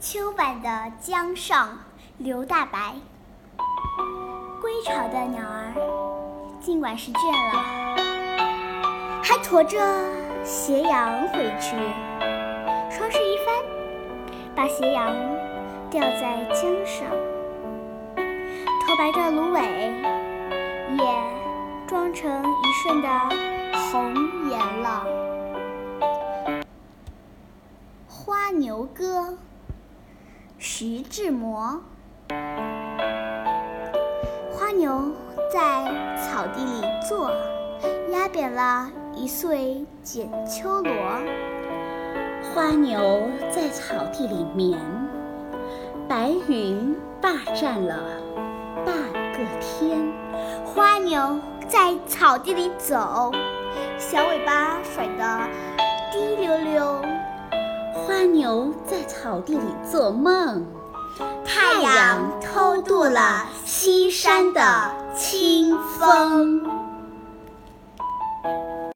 秋晚的江上，刘大白。归巢的鸟儿，尽管是倦了，还驮着斜阳回去。双翅一翻，把斜阳吊在江上。头白的芦苇，也装成一瞬的红颜了。《花牛歌》徐志摩。花牛在草地里坐，压扁了一穗剪秋萝。花牛在草地里眠，白云霸占了半个天。花牛在草地里走，小尾巴甩得滴溜溜。花牛在草地里做梦，太阳偷渡了西山的青峰。